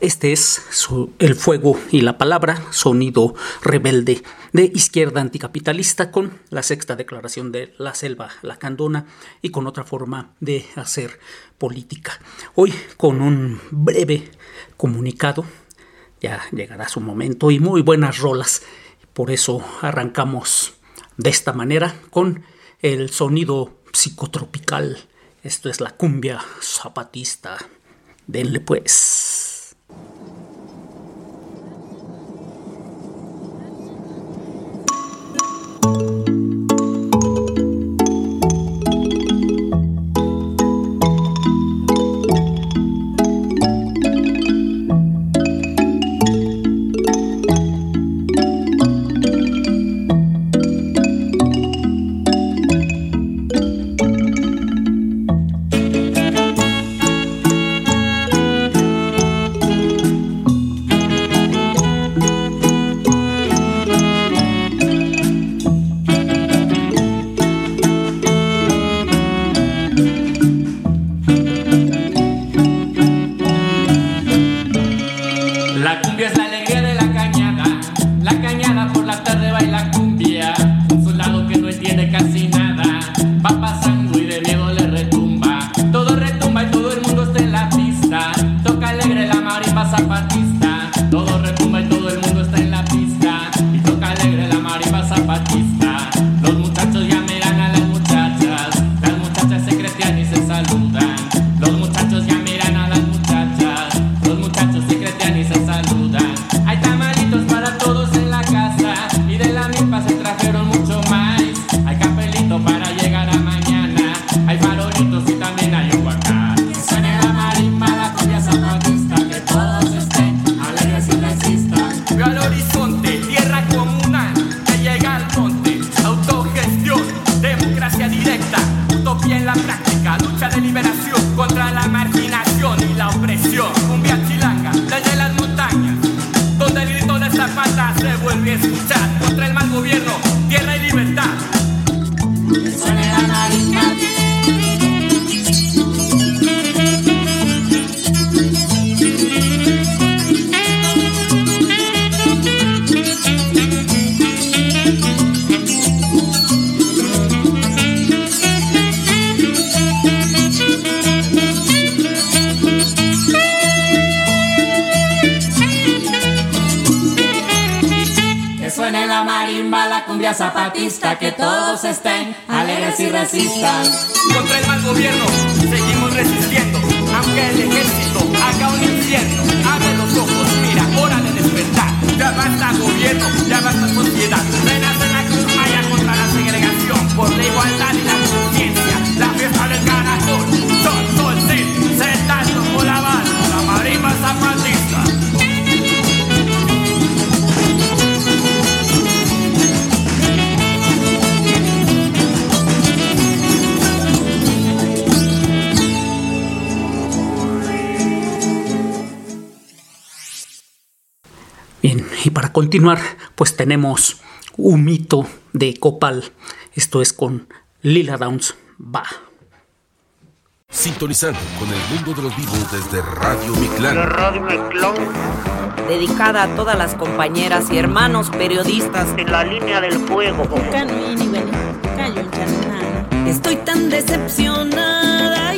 Este es el fuego y la palabra, sonido rebelde de izquierda anticapitalista con la sexta declaración de la selva lacandona y con otra forma de hacer política. Hoy con un breve comunicado, ya llegará su momento y muy buenas rolas. Por eso arrancamos de esta manera con el sonido psicotropical. Esto es la cumbia zapatista. Denle pues. Zapatista, que todos estén alegres y resistan. Contra el mal gobierno seguimos resistiendo, aunque el ejército haga un infierno. Abre los ojos, mira, hora de despertar. Ya basta gobierno, ya basta sociedad. Renace la cruz maya contra la segregación, por la igualdad y la para continuar, pues tenemos un mito de Copal. Esto es con Lila Downs. Va. Sintonizando con el mundo de los vivos desde Radio Miclán. Radio Miclán. Dedicada a todas las compañeras y hermanos periodistas en la línea del fuego. Estoy tan decepcionada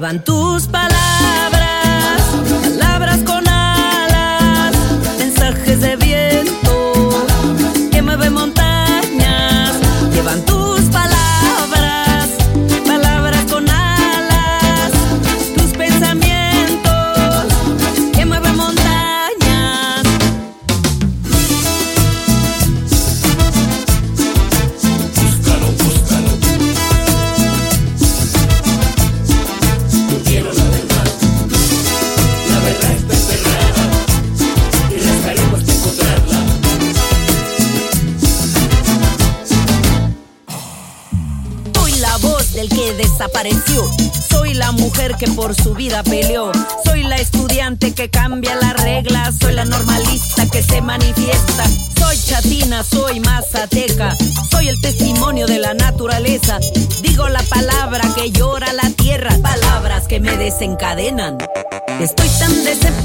Llevan Soy chatina, soy mazateca. Soy el testimonio de la naturaleza. Digo la palabra que llora la tierra. Palabras que me desencadenan. Estoy tan decepcionada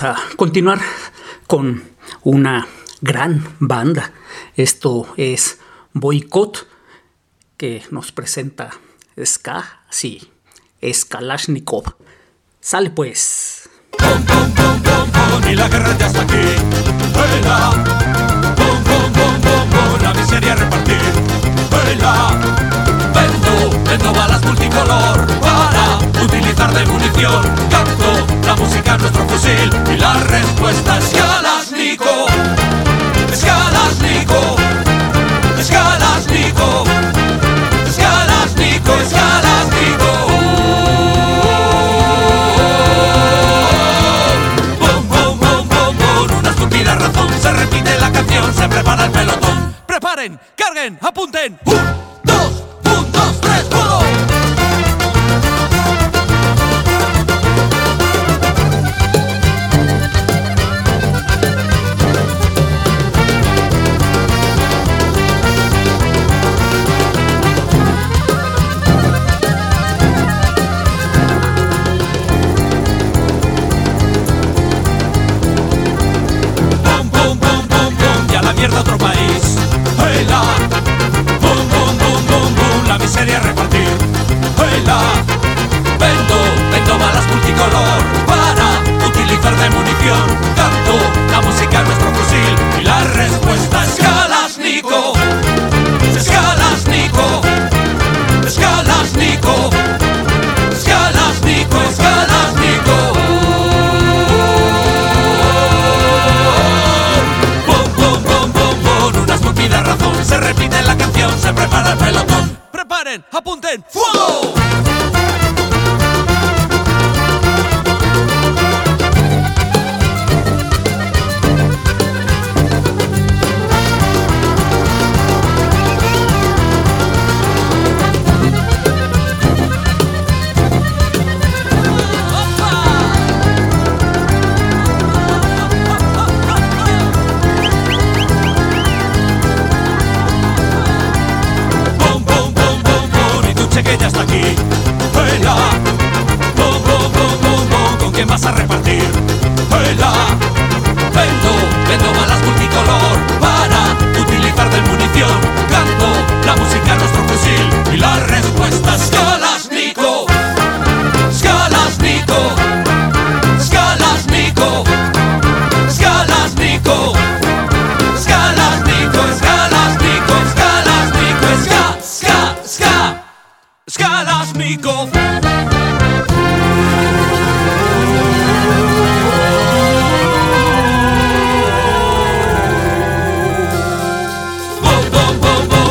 A continuar con una gran banda. Esto es Boycott, que nos presenta Ska, sí, es. Sale pues. aquí. Vendo, balas multicolor para utilizar de munición. Canto la música en nuestro fusil y la respuesta es Kalashnikov. Es Kalashnikov. Es Kalashnikov. Es Kalashnikov. Es Kalashnikov. Bom, una estúpida razón. Se repite la canción, se prepara el Bom,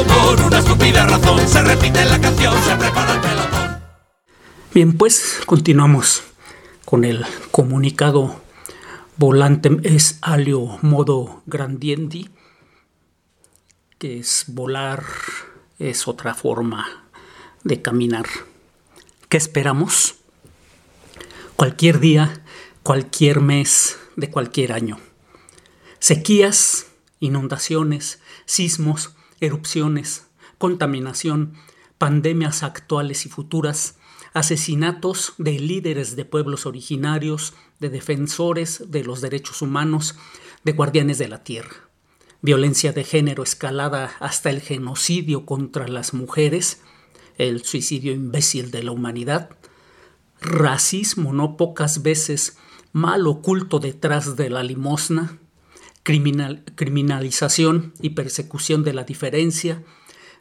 Por una estúpida razón se repite la canción, se prepara el pelotón. Bien, pues continuamos con el comunicado volantem es alio modo grandiendi, que es volar, es otra forma de caminar. ¿Qué esperamos? Cualquier día, cualquier mes de cualquier año. Sequías, inundaciones, sismos, erupciones, contaminación, pandemias actuales y futuras, asesinatos de líderes de pueblos originarios, de defensores de los derechos humanos, de guardianes de la tierra, violencia de género escalada hasta el genocidio contra las mujeres, el suicidio imbécil de la humanidad, racismo no pocas veces mal oculto detrás de la limosna, criminal- criminalización y persecución de la diferencia,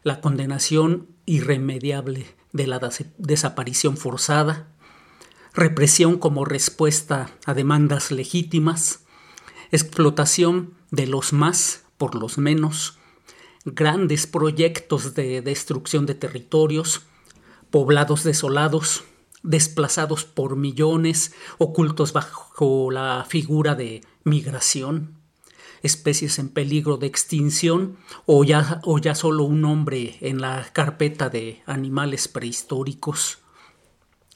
la condenación irremediable de la des- desaparición forzada, represión como respuesta a demandas legítimas, explotación de los más por los menos, grandes proyectos de destrucción de territorios, poblados desolados, desplazados por millones, ocultos bajo la figura de migración, especies en peligro de extinción o ya, o ya solo un hombre en la carpeta de animales prehistóricos,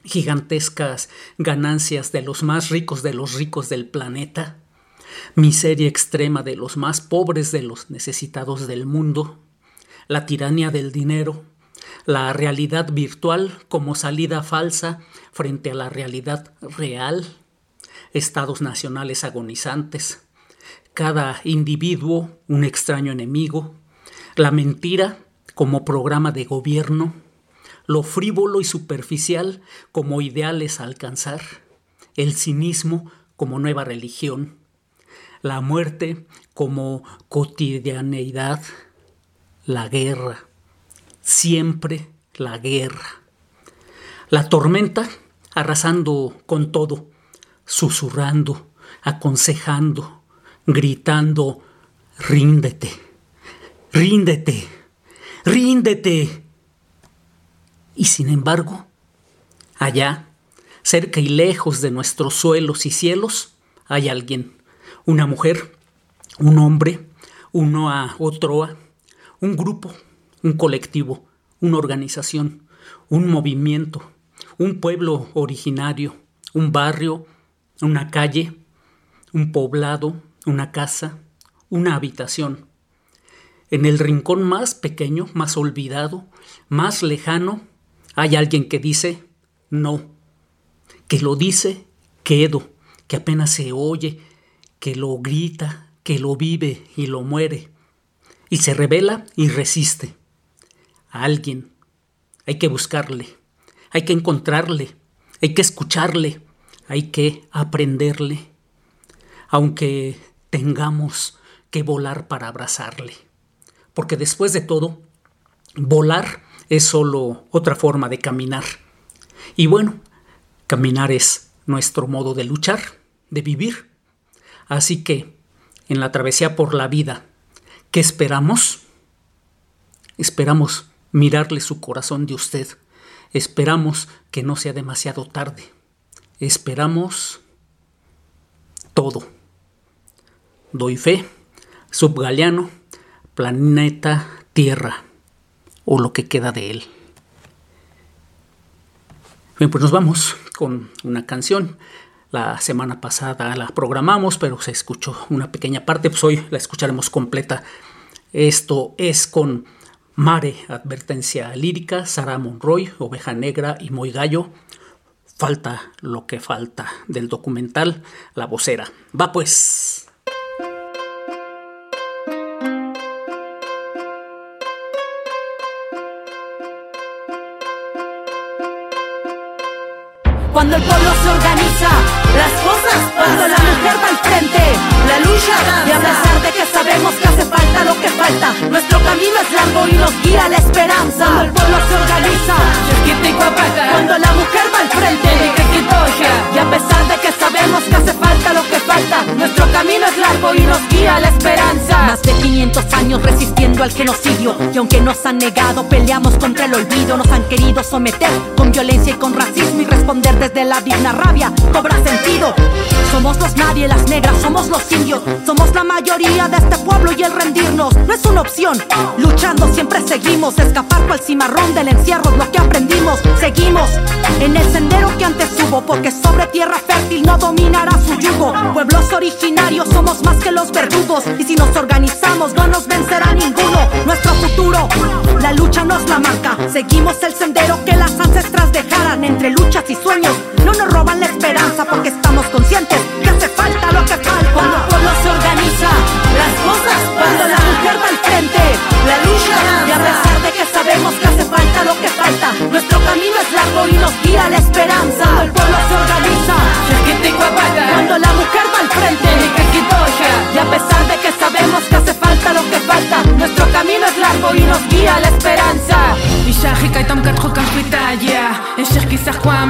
gigantescas ganancias de los más ricos de los ricos del planeta, miseria extrema de los más pobres de los necesitados del mundo, la tiranía del dinero, la realidad virtual como salida falsa frente a la realidad real, estados nacionales agonizantes, cada individuo un extraño enemigo, la mentira como programa de gobierno, lo frívolo y superficial como ideales a alcanzar, el cinismo como nueva religión, la muerte como cotidianeidad, la guerra, siempre la guerra, la tormenta arrasando con todo, susurrando, aconsejando, gritando, ríndete, ríndete, ríndete. Y sin embargo, allá, cerca y lejos de nuestros suelos y cielos, hay alguien, una mujer, un hombre, uno a otro a, un grupo, un colectivo, una organización, un movimiento, un pueblo originario, un barrio, una calle, un poblado, una casa, una habitación. En el rincón más pequeño, más olvidado, más lejano, hay alguien que dice no, que lo dice quedo, que apenas se oye, que lo grita, que lo vive y lo muere, y se revela y resiste. A alguien hay que buscarle, hay que encontrarle, hay que escucharle, hay que aprenderle, aunque tengamos que volar para abrazarle. Porque después de todo, volar es solo otra forma de caminar. Y bueno, caminar es nuestro modo de luchar, de vivir. Así que, en la travesía por la vida, ¿qué esperamos? Esperamos mirarle su corazón de usted. Esperamos que no sea demasiado tarde. Esperamos todo. Doy fe, subgaleano, planeta Tierra, o lo que queda de él. Bien, pues nos vamos con una canción. La semana pasada la programamos, pero se escuchó una pequeña parte, pues hoy la escucharemos completa. Esto es con Mare, advertencia lírica, Sara Monroy, Oveja Negra y Muy Gallo. Falta lo que falta del documental La Vocera. Va pues. Cuando el pueblo se organiza, las cosas Cuando la mujer va al frente, la lucha Y a pesar de que sabemos que hace falta lo que falta. Nuestro camino es largo y nos guía la esperanza. Cuando el pueblo se organiza Cuando la mujer va al frente Y a pesar de que sabemos que hace falta lo que falta Nuestro camino es largo y nos guía la esperanza. Más de 500 años resistiendo al genocidio Y aunque nos han negado, peleamos contra el olvido. Nos han querido someter con violencia y con racismo Y responder desde la digna rabia cobra sentido. Somos los nadie, las negras, somos los indios. Somos la mayoría de este pueblo y el rendirnos no es una opción. Luchando siempre seguimos. Escapar cual cimarrón del encierro lo que aprendimos. Seguimos en el sendero que antes hubo, porque sobre tierra fértil no dominará su yugo. Pueblos originarios somos más que los verdugos. Y si nos organizamos, no nos vencerá ninguno. Nuestro futuro, la lucha nos la marca. Seguimos el sendero que las ancestras dejaran entre luchas y sueños no nos roban la esperanza porque estamos conscientes que hace falta lo que falta. Cuando el pueblo se organiza, las cosas Cuando la mujer va al frente, la lucha y a pesar de que sabemos que hace falta lo que falta, nuestro camino es largo y nos guía la esperanza. Cuando el pueblo se organiza, cuando la mujer va al frente, y a pesar de que sabemos que hace falta lo que falta,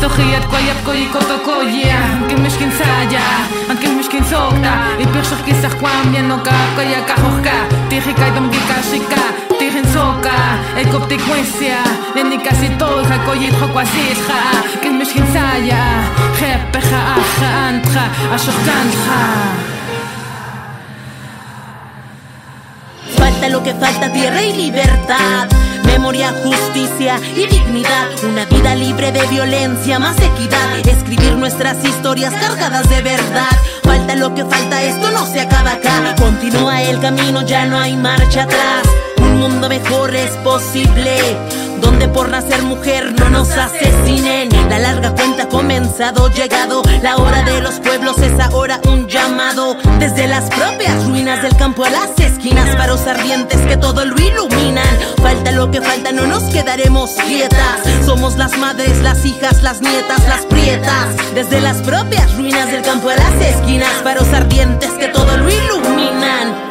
kistojiat kwayap koyi kotokoya Anke mishkin saya, anke mishkin sokta I soka koptikwesia de ni casi todo ja koyit jo kwasisha que mishkin saya Falta lo que falta, tierra y libertad. Memoria, justicia y dignidad. Una vida libre de violencia, más equidad. Escribir nuestras historias cargadas de verdad. Falta lo que falta, esto no se acaba acá. Continúa el camino, ya no hay marcha atrás mundo mejor es posible. Donde por nacer mujer no nos asesinen. La larga cuenta ha comenzado, llegado. La hora de los pueblos es ahora un llamado. Desde las propias ruinas del campo a las esquinas, faros ardientes que todo lo iluminan. Falta lo que falta, no nos quedaremos quietas. Somos las madres, las hijas, las nietas, las prietas. Desde las propias ruinas del campo a las esquinas, faros ardientes que todo lo iluminan.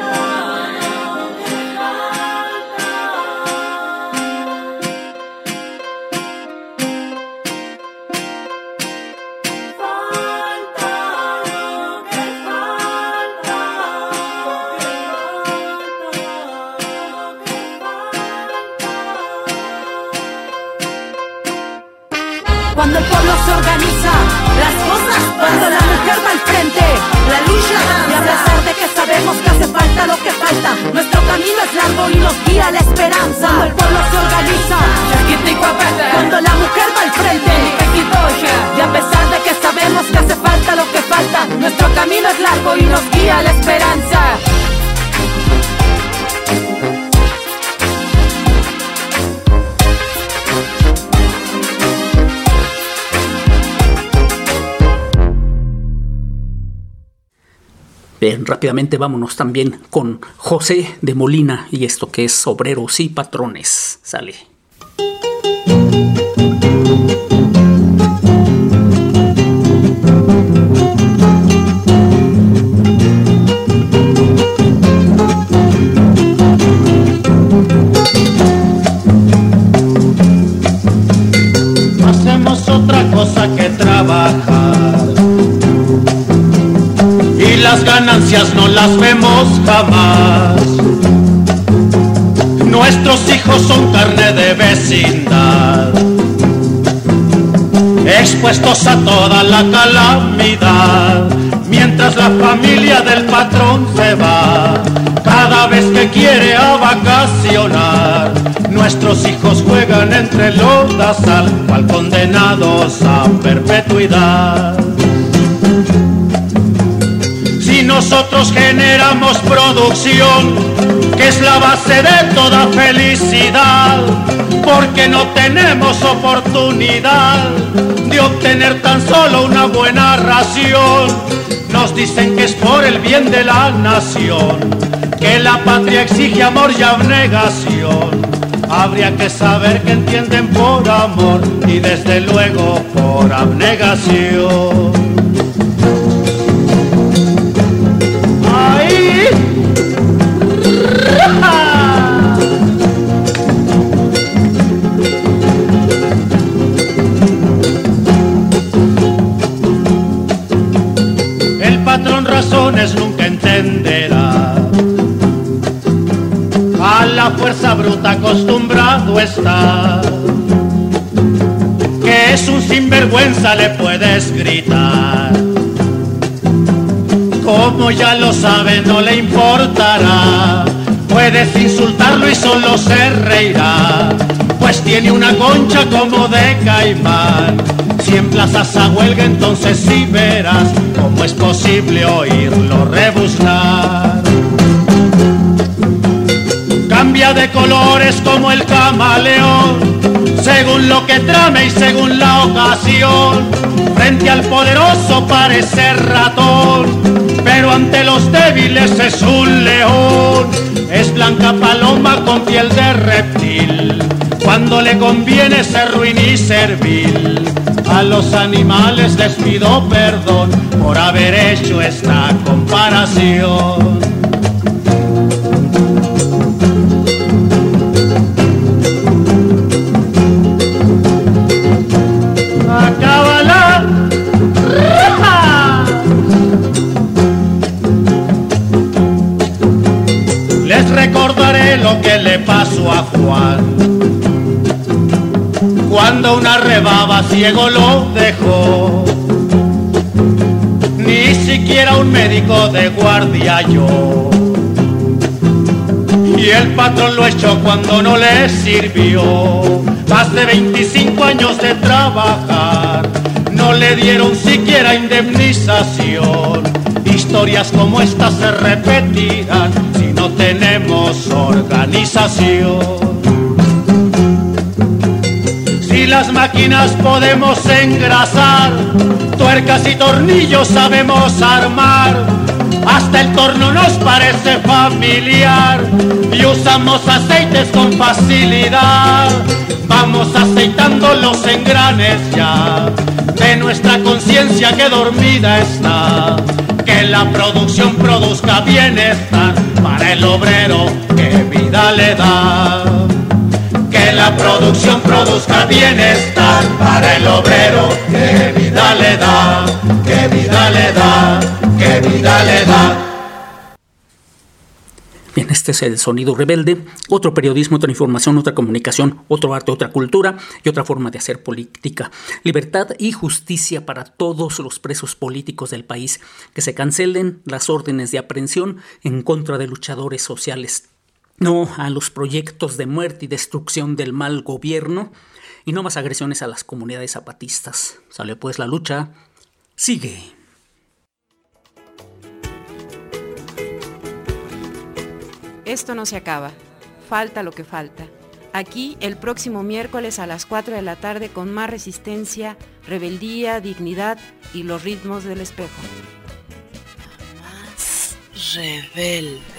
Rápidamente vámonos también con José de Molina y esto que es Obreros y Patrones. Sale. Jamás. Nuestros hijos son carne de vecindad. expuestos a toda la calamidad, mientras la familia del patrón se va, cada vez que quiere a vacacionar, nuestros hijos juegan entre lodazal, cual condenados a perpetuidad. Nosotros generamos producción, que es la base de toda felicidad, porque no tenemos oportunidad de obtener tan solo una buena ración. Nos dicen que es por el bien de la nación, que la patria exige amor y abnegación. Habría que saber que entienden por amor y desde luego por abnegación. A la fuerza bruta acostumbrado está. Que es un sinvergüenza le puedes gritar. Como ya lo sabe no le importará. Puedes insultarlo y solo se reirá. Pues tiene una concha como de caimán emplazas a huelga entonces sí verás cómo es posible oírlo rebuznar. Cambia de colores como el camaleón, según lo que trame y según la ocasión. Frente al poderoso parece ratón, pero ante los débiles es un león. Es blanca paloma con piel de reptil, cuando le conviene ser ruin y servil a los animales les pido perdón por haber hecho esta comparación. Cuando una rebaba ciego lo dejó. Ni siquiera un médico de guardia yo. Y el patrón lo echó cuando no le sirvió. Más de 25 años de trabajar, no le dieron siquiera indemnización. Historias como estas se repetirán si no tenemos organización las máquinas podemos engrasar, tuercas y tornillos sabemos armar, hasta el torno nos parece familiar. Y usamos aceites con facilidad. Vamos aceitando los engranes ya. De nuestra conciencia que dormida está. Que la producción produzca bienestar para el obrero que vida le da la producción produzca bienestar para el obrero. Que vida le da, que vida le da, que vida le da. Bien, este es el sonido rebelde, otro periodismo, otra información, otra comunicación, otro arte, otra cultura y otra forma de hacer política. Libertad y justicia para todos los presos políticos del país, que se cancelen las órdenes de aprehensión en contra de luchadores sociales no a los proyectos de muerte y destrucción del mal gobierno y no más agresiones a las comunidades zapatistas. Sale pues la lucha, sigue. Esto no se acaba, falta lo que falta. Aquí el próximo miércoles a las 4 de la tarde con más resistencia, rebeldía, dignidad y los ritmos del espejo. Más rebelde.